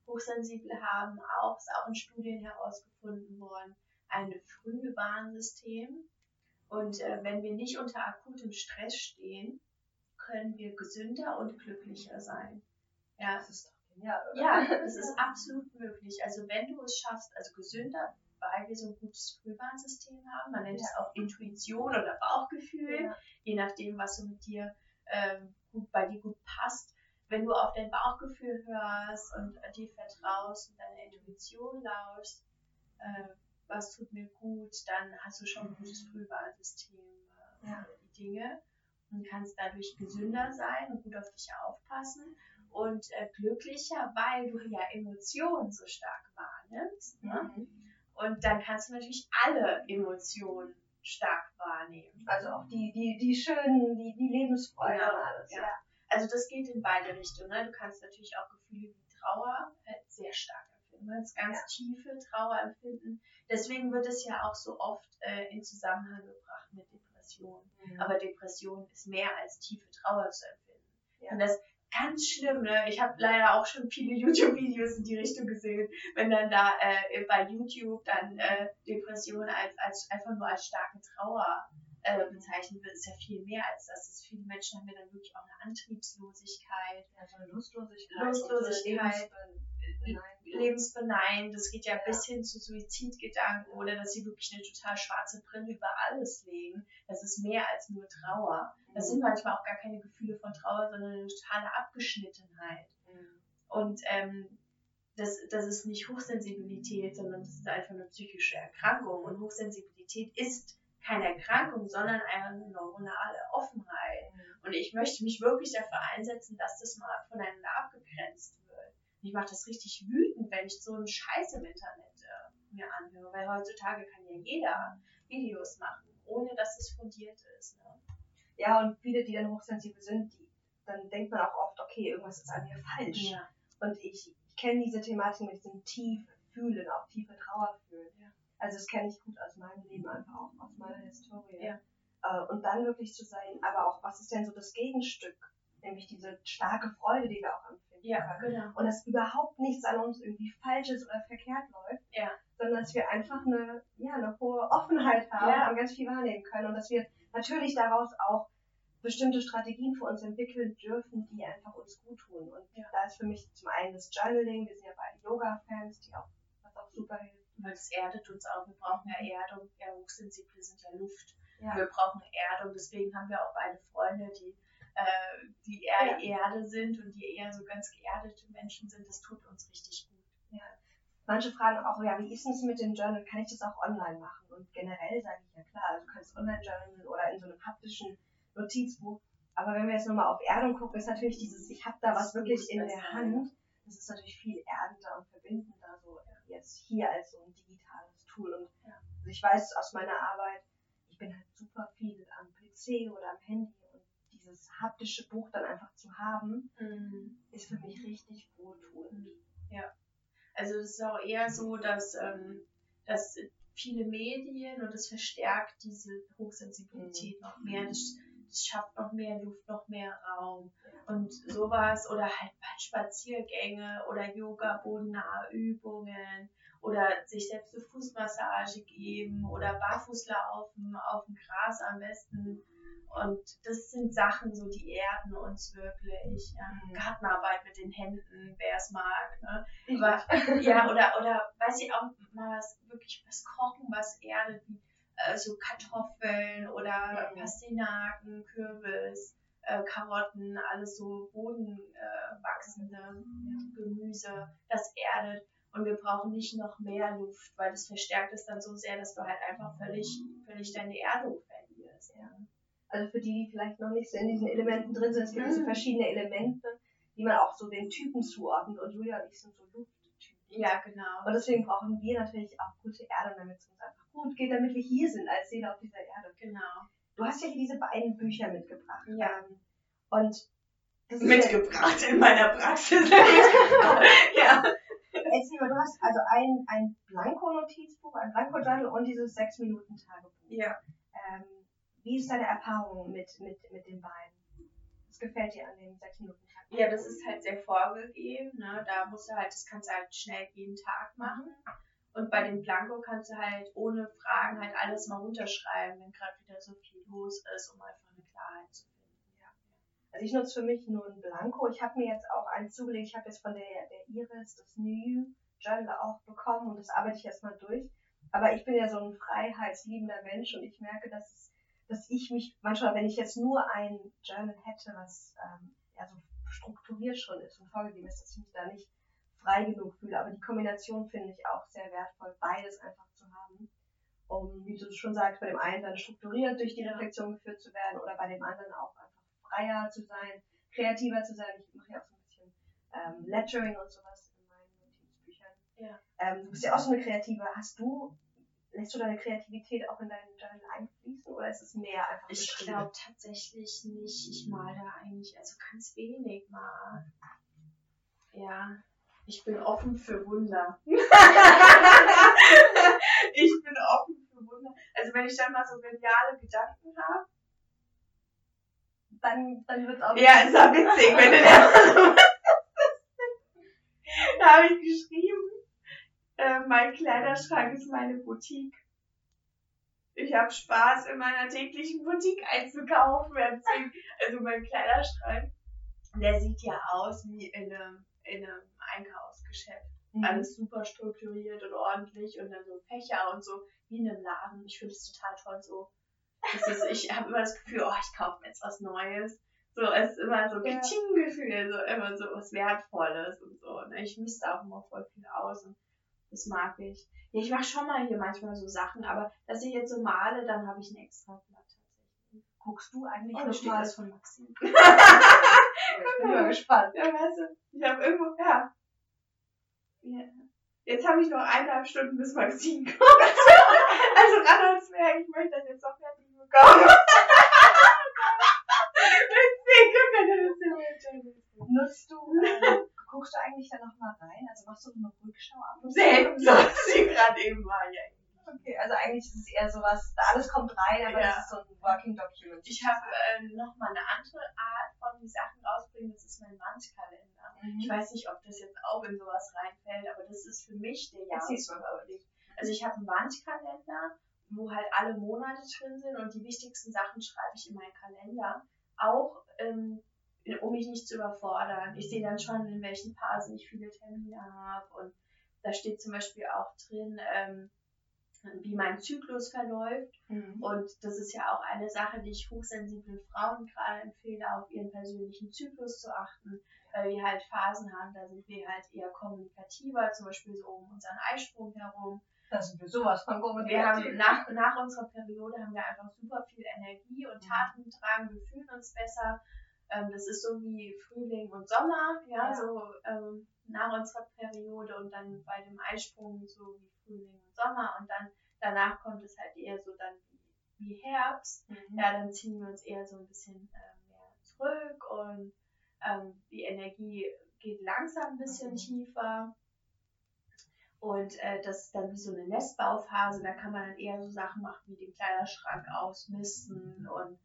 Hochsensible haben auch, ist auch in Studien herausgefunden worden, ein Frühwarnsystem. Und äh, wenn wir nicht unter akutem Stress stehen, können wir gesünder und glücklicher sein. Ja, Das ist doch genial, oder? ja, [laughs] das ist absolut möglich. Also wenn du es schaffst, also gesünder, weil wir so ein gutes Frühwarnsystem haben, man nennt es auch Intuition oder Bauchgefühl, Ja. je nachdem, was so mit dir ähm, gut bei dir gut passt. Wenn du auf dein Bauchgefühl hörst und dir vertraust und deiner Intuition lauschst, äh, was tut mir gut, dann hast du schon ein gutes Frühwarnsystem äh, Ja. für die Dinge und kannst dadurch gesünder sein und gut auf dich aufpassen und äh, glücklicher, weil du ja Emotionen so stark wahrnimmst. Ne? Mhm. Und dann kannst du natürlich alle Emotionen stark wahrnehmen. Also auch die, die, die schönen, die, die Lebensfreude Genau, und alles. ja. Ja. Also das geht in beide Richtungen. Ne? Du kannst natürlich auch Gefühle wie Trauer halt sehr stark empfinden. Du kannst ganz Ja. tiefe Trauer empfinden. Deswegen wird es ja auch so oft äh, in Zusammenhang gebracht mit Depressionen. Mhm. Aber Depression ist mehr als tiefe Trauer zu empfinden. Ja. Und das ganz schlimm, ne? Ich habe leider auch schon viele [laughs] YouTube-Videos in die Richtung gesehen, wenn dann da äh, bei YouTube dann äh, Depression als, als einfach nur als starke Trauer äh, bezeichnet wird, ist ja viel mehr als das. Ist, viele Menschen haben ja dann wirklich auch eine Antriebslosigkeit. Ja, so eine Lustlosigkeit. Lustlosigkeit. Lebensbenein, das geht ja, ja, bis hin zu Suizidgedanken oder dass sie wirklich eine total schwarze Brille über alles legen. Das ist mehr als nur Trauer. Das sind mhm. manchmal auch gar keine Gefühle von Trauer, sondern eine totale Abgeschnittenheit. Mhm. Und ähm, das, das ist nicht Hochsensibilität, sondern das ist einfach eine psychische Erkrankung. Und Hochsensibilität ist keine Erkrankung, sondern eine neuronale Offenheit. Mhm. Und ich möchte mich wirklich dafür einsetzen, dass das mal voneinander abgegrenzt wird. Mich macht das richtig wütend, wenn ich so einen Scheiß im Internet äh, mir anhöre, weil heutzutage kann ja jeder Videos machen, ohne dass es fundiert ist. Ne? Ja, und viele, die dann hochsensibel sind, die, dann denkt man auch oft, okay, irgendwas ist an mir falsch. Ja. Und ich, ich kenne diese Thematik mit diesem tief fühlen, auch tiefe Trauer fühlen. Ja. Also das kenne ich gut aus meinem Leben, einfach auch aus meiner Historie. Ja. Äh, und dann wirklich zu sein, aber auch, was ist denn so das Gegenstück? Nämlich diese starke Freude, die wir auch empfinden. Ja, genau. Und dass überhaupt nichts an uns irgendwie falsches oder verkehrt läuft, ja. sondern dass wir einfach eine, ja, eine hohe Offenheit haben ja. und ganz viel wahrnehmen können und dass wir natürlich daraus auch bestimmte Strategien für uns entwickeln dürfen, die einfach uns gut tun. Und da ist für mich zum einen das Journaling, wir sind ja beide Yoga-Fans, die auch, was auch super hilft weil es erdet uns auch. Wir brauchen ja Erdung. Ja, hochsensible sind ja Luft. Ja. Wir brauchen Erdung. Deswegen haben wir auch beide Freunde, die, äh, die eher ja. Erde sind und die eher so ganz geerdete Menschen sind. Das tut uns richtig gut. Ja. Manche fragen auch, ja, wie ist es mit dem Journal? Kann ich das auch online machen? Und generell sage ich ja klar, also du kannst online journalen oder in so einem haptischen Notizbuch. Aber wenn wir jetzt nochmal auf Erdung gucken, ist natürlich dieses, ich habe da was wirklich in der Hand. Das ist natürlich viel erdender und verbindender, so jetzt hier als so ein digitales Tool. Und ja. also ich weiß aus meiner Arbeit, ich bin halt super viel am PC oder am Handy und dieses haptische Buch dann einfach zu haben, mhm. ist für mich richtig wohltuend. Ja. Also es ist auch eher so, dass, ähm, dass viele Medien und es verstärkt diese Hochsensibilität mhm. noch mehr. Das, das schafft noch mehr Luft, noch mehr Raum und sowas oder halt Spaziergänge oder Yoga, bodennahe Übungen oder sich selbst eine Fußmassage geben oder barfuß laufen auf dem Gras am besten. Und das sind Sachen, so die erden uns wirklich. Ja. Mhm. Gartenarbeit mit den Händen, wer es mag. Ne? Aber, ja, oder, oder weiß ich auch mal was, wirklich was kochen, was erdet, wie äh, so Kartoffeln oder mhm. Pastinaken, Kürbis, äh, Karotten, alles so bodenwachsende äh, Gemüse, das erdet. Und wir brauchen nicht noch mehr Luft, weil das verstärkt es dann so sehr, dass du halt einfach völlig, völlig deine Erdung verlierst. Ja. Also für die, die vielleicht noch nicht so in diesen Elementen drin sind, es gibt mhm. so verschiedene Elemente, die man auch so den Typen zuordnet. Und Julia und ich sind so Lufttypen. Ja, genau. Und deswegen brauchen wir natürlich auch gute Erde, damit es uns einfach gut geht, damit wir hier sind als Seele auf dieser Erde. Genau. Du hast ja hier diese beiden Bücher mitgebracht. Ja. Ähm, und mitgebracht ja, in meiner Praxis. [laughs] ja. Erzähl mal, du hast also ein, ein Blanko-Notizbuch, ein Blanko-Journal und dieses 6-Minuten-Tagebuch. Ja. Ähm, wie ist deine Erfahrung mit, mit, mit den beiden? Was gefällt dir an dem 6-Minuten-Tagebuch? Ja, das ist halt sehr vorgegeben. Ne? Da musst du halt, das kannst du halt schnell jeden Tag machen. Und bei dem Blanko kannst du halt ohne Fragen halt alles mal runterschreiben, wenn gerade wieder so viel los ist, um einfach eine Klarheit zu finden. Ja. Also ich nutze für mich nur ein Blanko. Ich habe mir jetzt auch eins zugelegt. Ich habe jetzt von der, der Iris das New Journal auch bekommen und das arbeite ich erstmal durch. Aber ich bin ja so ein freiheitsliebender Mensch und ich merke, dass, dass ich mich manchmal, wenn ich jetzt nur ein Journal hätte, was ähm, ja so strukturiert schon ist und vorgegeben ist, dass ich mich da nicht frei genug fühle. Aber die Kombination finde ich auch sehr wertvoll, beides einfach zu haben, um, wie du schon sagst, bei dem einen dann strukturiert durch die Reflexion geführt zu werden oder bei dem anderen auch einfach freier zu sein, kreativer zu sein. Ich mache ja auch so ein bisschen ähm, Lettering und sowas in meinen Notizbüchern. Ja. Ähm, du bist ja auch so eine Kreative. Hast du, lässt du deine Kreativität auch in deinen Journal einfließen oder ist es mehr einfach Ich glaube tatsächlich nicht. Ich mal da eigentlich, also ganz wenig mal. Ja, ich bin offen für Wunder. [laughs] ich bin offen für Wunder. Also wenn ich dann mal so geniale Gedanken habe, dann, dann wird es auch. Ja, ist auch witzig, wenn du da Da habe ich geschrieben, äh, mein Kleiderschrank ist meine Boutique. Ich habe Spaß, in meiner täglichen Boutique einzukaufen. Also mein Kleiderschrank, der sieht ja aus wie in einem, in einem Einkaufsgeschäft. Mhm. Alles super strukturiert und ordentlich und dann so Fächer und so wie in einem Laden. Ich finde es total toll so. Ist, ich habe immer das Gefühl, oh, ich kaufe mir jetzt was Neues. So, es ist immer so ein Gefühl, so immer so was Wertvolles und so. Und ich misste auch immer voll viel aus und das mag ich. Ja, ich mache schon mal hier manchmal so Sachen, aber dass ich jetzt so male, dann habe ich ein extra Blatt tatsächlich. Guckst du eigentlich oh, noch mal? das von Maxim. [laughs] ich bin mal gespannt. Ja, weißt du, ich habe irgendwo, ja. ja. Jetzt habe ich noch eineinhalb Stunden bis Maxim kommt. [laughs] also ran ans Werk, ich möchte das jetzt noch fertig bekommen. [laughs] Nutzt du, äh, guckst du eigentlich da nochmal rein? Also machst du eine Rückschau ab? Selten, was sie gerade eben war, ja. Okay, also eigentlich ist es eher sowas, alles kommt rein, aber ja. das ist so ein Working Document. Ich habe äh, nochmal eine andere Art von die Sachen rausbringen, das ist mein Wandkalender. Mhm. Ich weiß nicht, ob das jetzt auch in sowas reinfällt, aber das ist für mich der Jahresüberblick. Also ich habe einen Wandkalender, wo halt alle Monate drin sind und die wichtigsten Sachen schreibe ich in meinen Kalender. Auch ähm, um mich nicht zu überfordern. Ich sehe dann schon, in welchen Phasen ich viele Termine habe und da steht zum Beispiel auch drin, ähm, wie mein Zyklus verläuft. Mhm. Und das ist ja auch eine Sache, die ich hochsensiblen Frauen gerade empfehle, auf ihren persönlichen Zyklus zu achten, weil wir halt Phasen haben, da sind wir halt eher kommunikativer, zum Beispiel so um unseren Eisprung herum. Da sind wir sowas von kommunikativ. Wir haben nach, nach unserer Periode haben wir einfach super viel Energie und mhm. Taten tragen, wir fühlen uns besser ähm, das ist so wie Frühling und Sommer, ja, ja. so ähm, nach unserer Periode und dann bei dem Eisprung so wie Frühling und Sommer und dann danach kommt es halt eher so dann wie, wie Herbst. Mhm. Ja, dann ziehen wir uns eher so ein bisschen äh, mehr zurück und ähm, die Energie geht langsam ein bisschen mhm. tiefer. Und äh, das ist dann wie so eine Nestbauphase, da kann man dann eher so Sachen machen wie den Kleiderschrank ausmisten und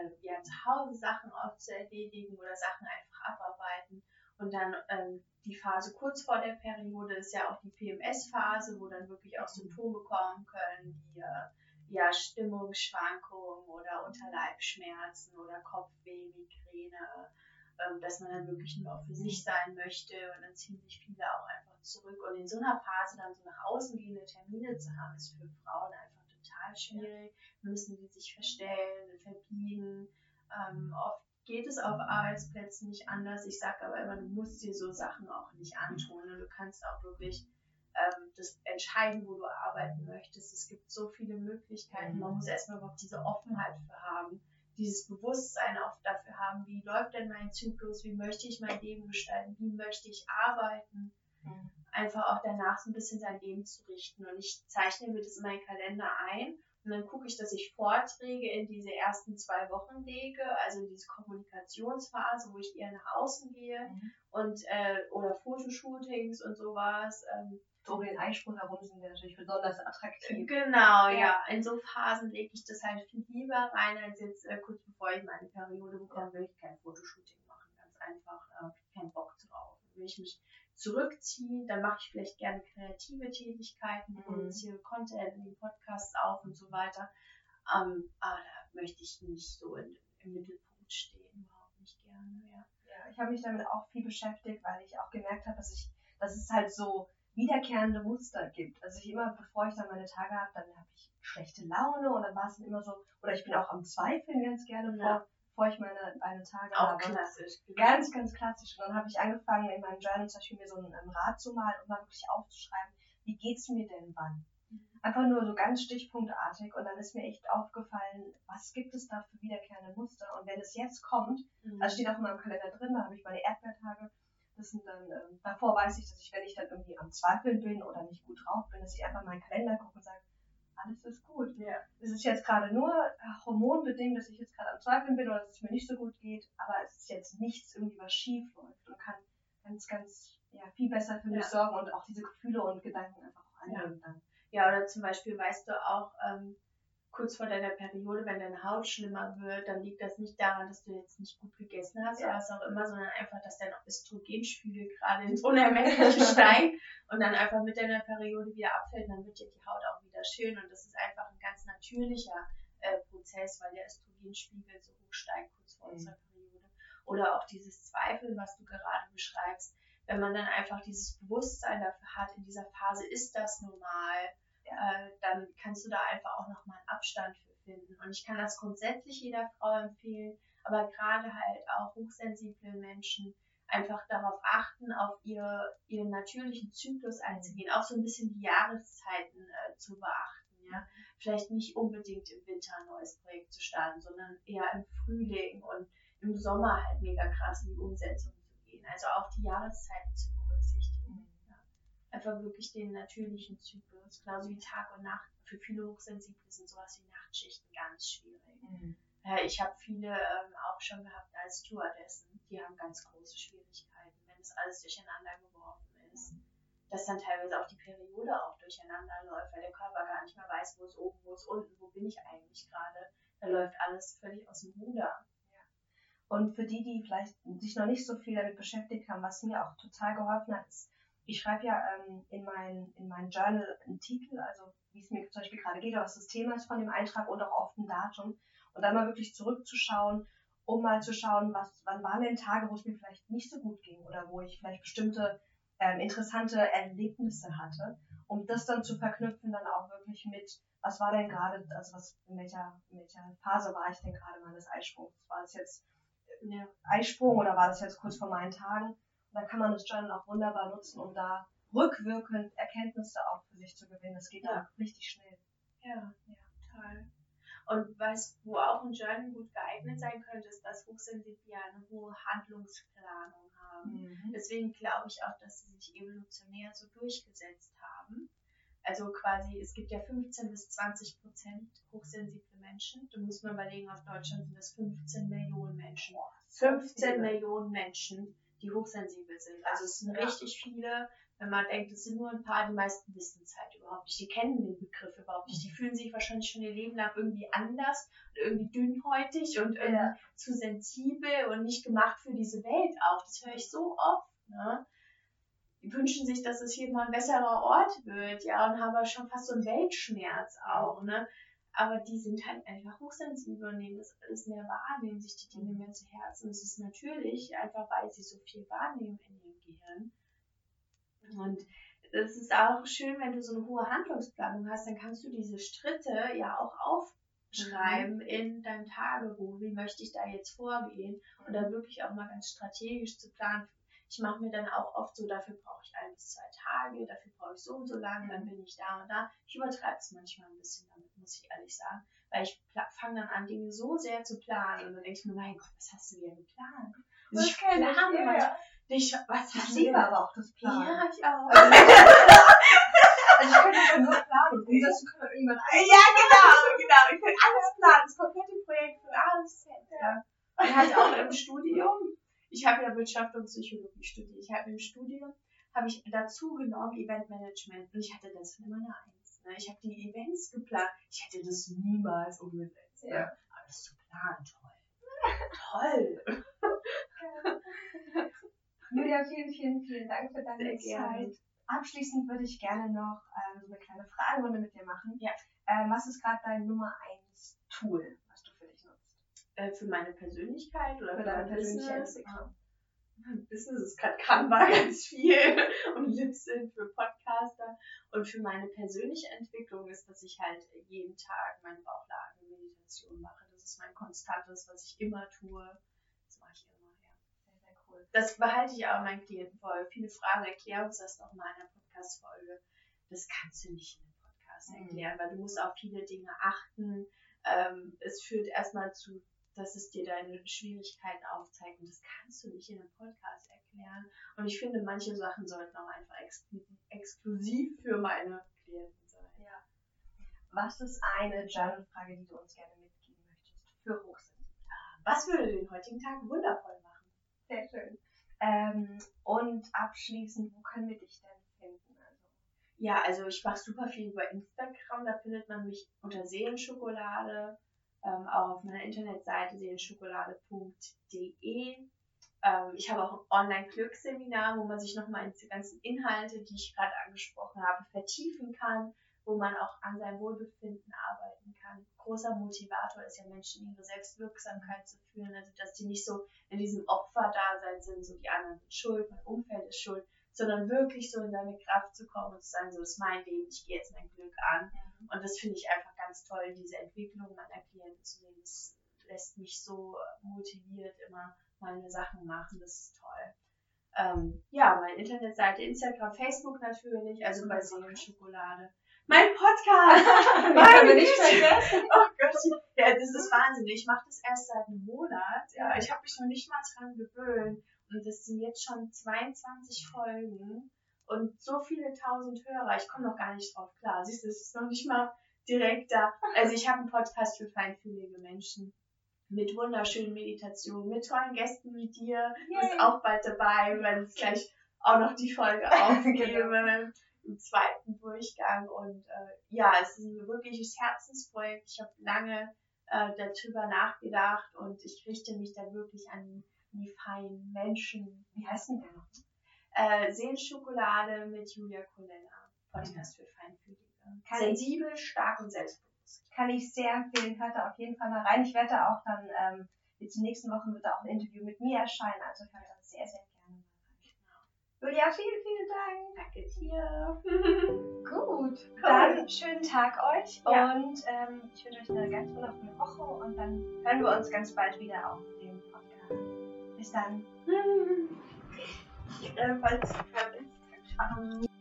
äh, ja, zu Hause Sachen oft zu erledigen oder Sachen einfach abarbeiten. Und dann ähm, die Phase kurz vor der Periode ist ja auch die PMS-Phase, wo dann wirklich auch Symptome kommen können, wie äh, ja, Stimmungsschwankungen oder Unterleibschmerzen oder Kopfweh, Migräne, ähm, dass man dann wirklich nur für sich sein möchte und dann ziehen sich viele auch einfach zurück. Und in so einer Phase dann so nach außen gehende Termine zu haben, ist für Frauen einfach total schwierig. Müssen die sich verstellen, verbiegen. Ähm, oft geht es auf Arbeitsplätzen nicht anders. Ich sage aber immer, du musst dir so Sachen auch nicht antun. Und du kannst auch wirklich ähm, das entscheiden, wo du arbeiten möchtest. Es gibt so viele Möglichkeiten. Man muss erstmal überhaupt diese Offenheit für haben, dieses Bewusstsein auch dafür haben, wie läuft denn mein Zyklus, wie möchte ich mein Leben gestalten, wie möchte ich arbeiten. Mhm einfach auch danach so ein bisschen sein Leben zu richten. Und ich zeichne mir das in meinen Kalender ein und dann gucke ich, dass ich Vorträge in diese ersten zwei Wochen lege, also in diese Kommunikationsphase, wo ich eher nach außen gehe mhm. und äh, oder Fotoshootings und sowas. Ähm, so den Eisprung herum sind wir natürlich besonders attraktiv. Genau, ja. ja. In so Phasen lege ich das halt viel lieber rein, als jetzt äh, kurz bevor ich meine Periode bekomme, will ich kein Fotoshooting machen. Ganz einfach, äh, keinen Bock drauf. Will ich mich zurückziehen, dann mache ich vielleicht gerne kreative Tätigkeiten, mhm. produziere Content, nehme Podcasts auf und so weiter. Ähm, aber da möchte ich nicht so in, im Mittelpunkt stehen, überhaupt nicht gerne. Ja, ja ich habe mich damit auch viel beschäftigt, weil ich auch gemerkt habe, dass ich, dass es halt so wiederkehrende Muster gibt. Also ich immer, bevor ich dann meine Tage habe, dann habe ich schlechte Laune und dann war es immer so, oder ich bin auch am Zweifeln ganz gerne vor, ja bevor ich meine, meine Tage Auch habe. klassisch. Ganz, ganz klassisch. Und dann habe ich angefangen, in meinem Journal zum Beispiel mir so ein, ein Rad zu malen und mal wirklich aufzuschreiben, wie geht's mir denn wann? Mhm. Einfach nur so ganz stichpunktartig und dann ist mir echt aufgefallen, was gibt es da für wiederkehrende Muster und wenn es jetzt kommt, mhm. das steht auch in meinem Kalender drin, da habe ich meine Erdbeertage, das sind dann, ähm, davor weiß ich, dass ich, wenn ich dann irgendwie am Zweifeln bin oder nicht gut drauf bin, dass ich einfach meinen Kalender gucke und sage, alles ist gut. Ja. Es ist jetzt gerade nur hormonbedingt, dass ich jetzt gerade am Zweifeln bin oder dass es mir nicht so gut geht, aber es ist jetzt nichts irgendwie, was schief läuft und kann ganz, ganz ja, viel besser für mich ja. sorgen und auch diese Gefühle und Gedanken einfach auch annehmen ja. dann. Ja, oder zum Beispiel weißt du auch, ähm, kurz vor deiner Periode, wenn deine Haut schlimmer wird, dann liegt das nicht daran, dass du jetzt nicht gut gegessen hast ja. oder was auch immer, sondern einfach, dass dein Östrogenspiegel gerade ins Unermessliche [laughs] steigt und dann einfach mit deiner Periode wieder abfällt, dann wird ja die Haut auch schön und das ist einfach ein ganz natürlicher äh, Prozess, weil der Östrogenspiegel so hoch steigt kurz vor mhm. unserer Periode. Oder auch dieses Zweifeln, was du gerade beschreibst, wenn man dann einfach dieses Bewusstsein dafür hat, in dieser Phase ist das normal, äh, dann kannst du da einfach auch nochmal einen Abstand für finden. Und ich kann das grundsätzlich jeder Frau empfehlen, aber gerade halt auch hochsensible Menschen einfach darauf achten, auf ihr, ihren natürlichen Zyklus einzugehen, auch so ein bisschen die Jahreszeiten äh, zu beachten. Ja? Vielleicht nicht unbedingt im Winter ein neues Projekt zu starten, sondern eher im Frühling und im Sommer halt mega krass in die Umsetzung zu gehen. Also auch die Jahreszeiten zu berücksichtigen einfach wirklich den natürlichen Zyklus, genauso wie Tag und Nacht. Für viele Hochsensible sind sowas wie Nachtschichten ganz schwierig. Mhm. Ich habe viele ähm, auch schon gehabt als Stewardessen, die haben ganz große Schwierigkeiten, wenn das alles durcheinander geworfen ist. Dass dann teilweise auch die Periode auch durcheinander läuft, weil der Körper gar nicht mehr weiß, wo ist oben, wo ist unten, wo bin ich eigentlich gerade. Da läuft alles völlig aus dem Ruder. Und für die, die vielleicht sich noch nicht so viel damit beschäftigt haben, was mir auch total geholfen hat, ist ich schreibe ja ähm, in, mein, in mein Journal einen Titel, also wie es mir zum Beispiel gerade geht, was das Thema ist von dem Eintrag und auch oft ein Datum. Und dann mal wirklich zurückzuschauen, um mal zu schauen, was, wann waren denn Tage, wo es mir vielleicht nicht so gut ging oder wo ich vielleicht bestimmte ähm, interessante Erlebnisse hatte, um das dann zu verknüpfen, dann auch wirklich mit, was war denn gerade, also was, in welcher, in welcher Phase war ich denn gerade meines Eisprungs? War es jetzt ein Eisprung oder war das jetzt kurz vor meinen Tagen? da kann man das Journal auch wunderbar nutzen, um da rückwirkend Erkenntnisse auch für sich zu gewinnen. Das geht ja. dann richtig schnell. Und was, wo auch ein Journal gut geeignet sein könnte, ist, dass Hochsensible ja eine hohe Handlungsplanung haben. Mhm. Deswegen glaube ich auch, dass sie sich evolutionär so durchgesetzt haben. Also quasi, es gibt ja 15 bis 20 Prozent hochsensible Menschen. Du musst mal überlegen, auf Deutschland sind das 15 Millionen Menschen. 15 Millionen Menschen die hochsensibel sind. Also es sind richtig viele, wenn man denkt, es sind nur ein paar, die meisten wissen es halt überhaupt nicht. Die kennen den Begriff überhaupt nicht. Die mhm. fühlen sich wahrscheinlich schon ihr Leben lang irgendwie anders und irgendwie dünnhäutig und irgendwie ja. zu sensibel und nicht gemacht für diese Welt auch. Das höre ich so oft. Ne? Die wünschen sich, dass es hier mal ein besserer Ort wird, ja, und haben aber schon fast so einen Weltschmerz auch, ne? aber die sind halt einfach hochsensibel und nehmen das alles mehr wahr, nehmen sich die Dinge mehr zu Herzen. Es ist natürlich einfach, weil sie so viel wahrnehmen in ihrem Gehirn. Und es ist auch schön, wenn du so eine hohe Handlungsplanung hast, dann kannst du diese Schritte ja auch aufschreiben mhm. in deinem Tagebuch. Wie möchte ich da jetzt vorgehen? Und dann wirklich auch mal ganz strategisch zu planen, ich mache mir dann auch oft so, dafür brauche ich ein bis zwei Tage, dafür brauche ich so und so lange, dann bin ich da und da. Ich übertreibe es manchmal ein bisschen damit, muss ich ehrlich sagen. Weil ich fange dann an, Dinge so sehr zu planen und dann denke ich mir, mein Gott, was hast du denn geplant? Also ich plane ja. manchmal. Ich, was ich liebe aber auch das Planen. Ja, ich auch. Also, ich könnte [laughs] schon nur planen. Und das können irgendwann Ja, genau, genau. Ich könnte alles planen. Das komplette Projekt von A bis Z. Ja. Und halt auch im Studium ich habe ja Wirtschaft und Psychologie studiert. Ich habe im Studium habe ich dazu genommen Eventmanagement und ich hatte das in meiner Eins. Ne? Ich habe die Events geplant. Ich hätte das niemals umgesetzt. Ja. Ne? Aber das zu planen, toll. [laughs] toll. [laughs] Julia, vielen, vielen, vielen Dank für deine Zeit. Abschließend würde ich gerne noch ähm, so eine kleine Fragerunde mit dir machen. Ja. Ähm, was ist gerade dein Nummer 1 Tool? Äh, für meine Persönlichkeit oder für, für deine persönliche Entwicklung? Business ist gerade Canva ganz viel [laughs] und Lipsync für Podcaster. Und für meine persönliche Entwicklung ist, dass ich halt jeden Tag meine Bauchlagen-Meditation mache. Das ist mein konstantes, was ich immer tue. Das mache ich immer, cool. Das behalte ich auch meinen Klienten vor. Viele Fragen erklären uns das noch mal in einer Podcast-Folge. Das kannst du nicht in einem Podcast mhm. erklären, weil du musst auf viele Dinge achten. Ähm, es führt erstmal zu dass es dir deine Schwierigkeiten aufzeigt. Und das kannst du nicht in einem Podcast erklären. Und ich finde, manche Sachen sollten auch einfach exklusiv für meine Klienten sein. Ja. Was ist eine Journal-Frage, die du uns gerne mitgeben möchtest für Hochsinn? Was würde den heutigen Tag wundervoll machen? Sehr schön. Ähm, und abschließend, wo können wir dich denn finden? Also ja, also ich mache super viel über Instagram, da findet man mich unter Seelenschokolade, ähm, auch auf meiner Internetseite seelenschokolade.de. Ähm, ich habe auch ein Online-Glücksseminar, wo man sich nochmal in die ganzen Inhalte, die ich gerade angesprochen habe, vertiefen kann, wo man auch an seinem Wohlbefinden arbeiten kann. Großer Motivator ist ja Menschen ihre Selbstwirksamkeit zu führen, also dass die nicht so in diesem Opferdasein sind, so die anderen sind schuld, mein Umfeld ist schuld, sondern wirklich so in seine Kraft zu kommen und zu sagen, so ist mein Leben, ich gehe jetzt mein Glück an. Und das finde ich einfach ganz toll, diese Entwicklung meiner Klienten zu sehen. Das lässt mich so motiviert immer meine Sachen machen, das ist toll. Ähm, ja, meine Internetseite, Instagram, Facebook natürlich, also bei Seelenschokolade. Mein Podcast! [laughs] Nein, wir nicht vergessen. Oh Gott, ja, das ist Wahnsinn. Ich mache das erst seit einem Monat. Ja, ich habe mich noch nicht mal dran gewöhnt. Und das sind jetzt schon 22 Folgen und so viele tausend Hörer. Ich komme noch gar nicht drauf klar. Siehst du, es ist noch nicht mal direkt da. Also ich habe einen Podcast für feinfühlige Menschen mit wunderschönen Meditationen, mit tollen Gästen wie dir. Du bist auch bald dabei. Wir werden jetzt gleich auch noch die Folge [laughs] aufgeben genau. Im zweiten Durchgang. Und äh, ja, es ist ein wirkliches Herzensprojekt. Ich habe lange äh, darüber nachgedacht und ich richte mich da wirklich an die feinen Menschen. Wie heißt denn der noch? Äh, Seelenschokolade mit Julia Colella. Podcast für Feinfühlige. Sensibel, stark und selbstbewusst. Kann ich sehr empfehlen. Hört da auf jeden Fall mal rein. Ich werde da auch dann, ähm, jetzt die nächsten Wochen wird da auch ein Interview mit mir erscheinen. Also hört da sehr, sehr. Julia, vielen, vielen Dank. Danke dir. [laughs] Gut. Cool. Dann schönen Tag euch ja. und ähm, ich wünsche euch eine ganz wundervolle Woche und dann hören wir uns ganz bald wieder auf dem Podcast. Bis dann. Ich, äh, falls, falls,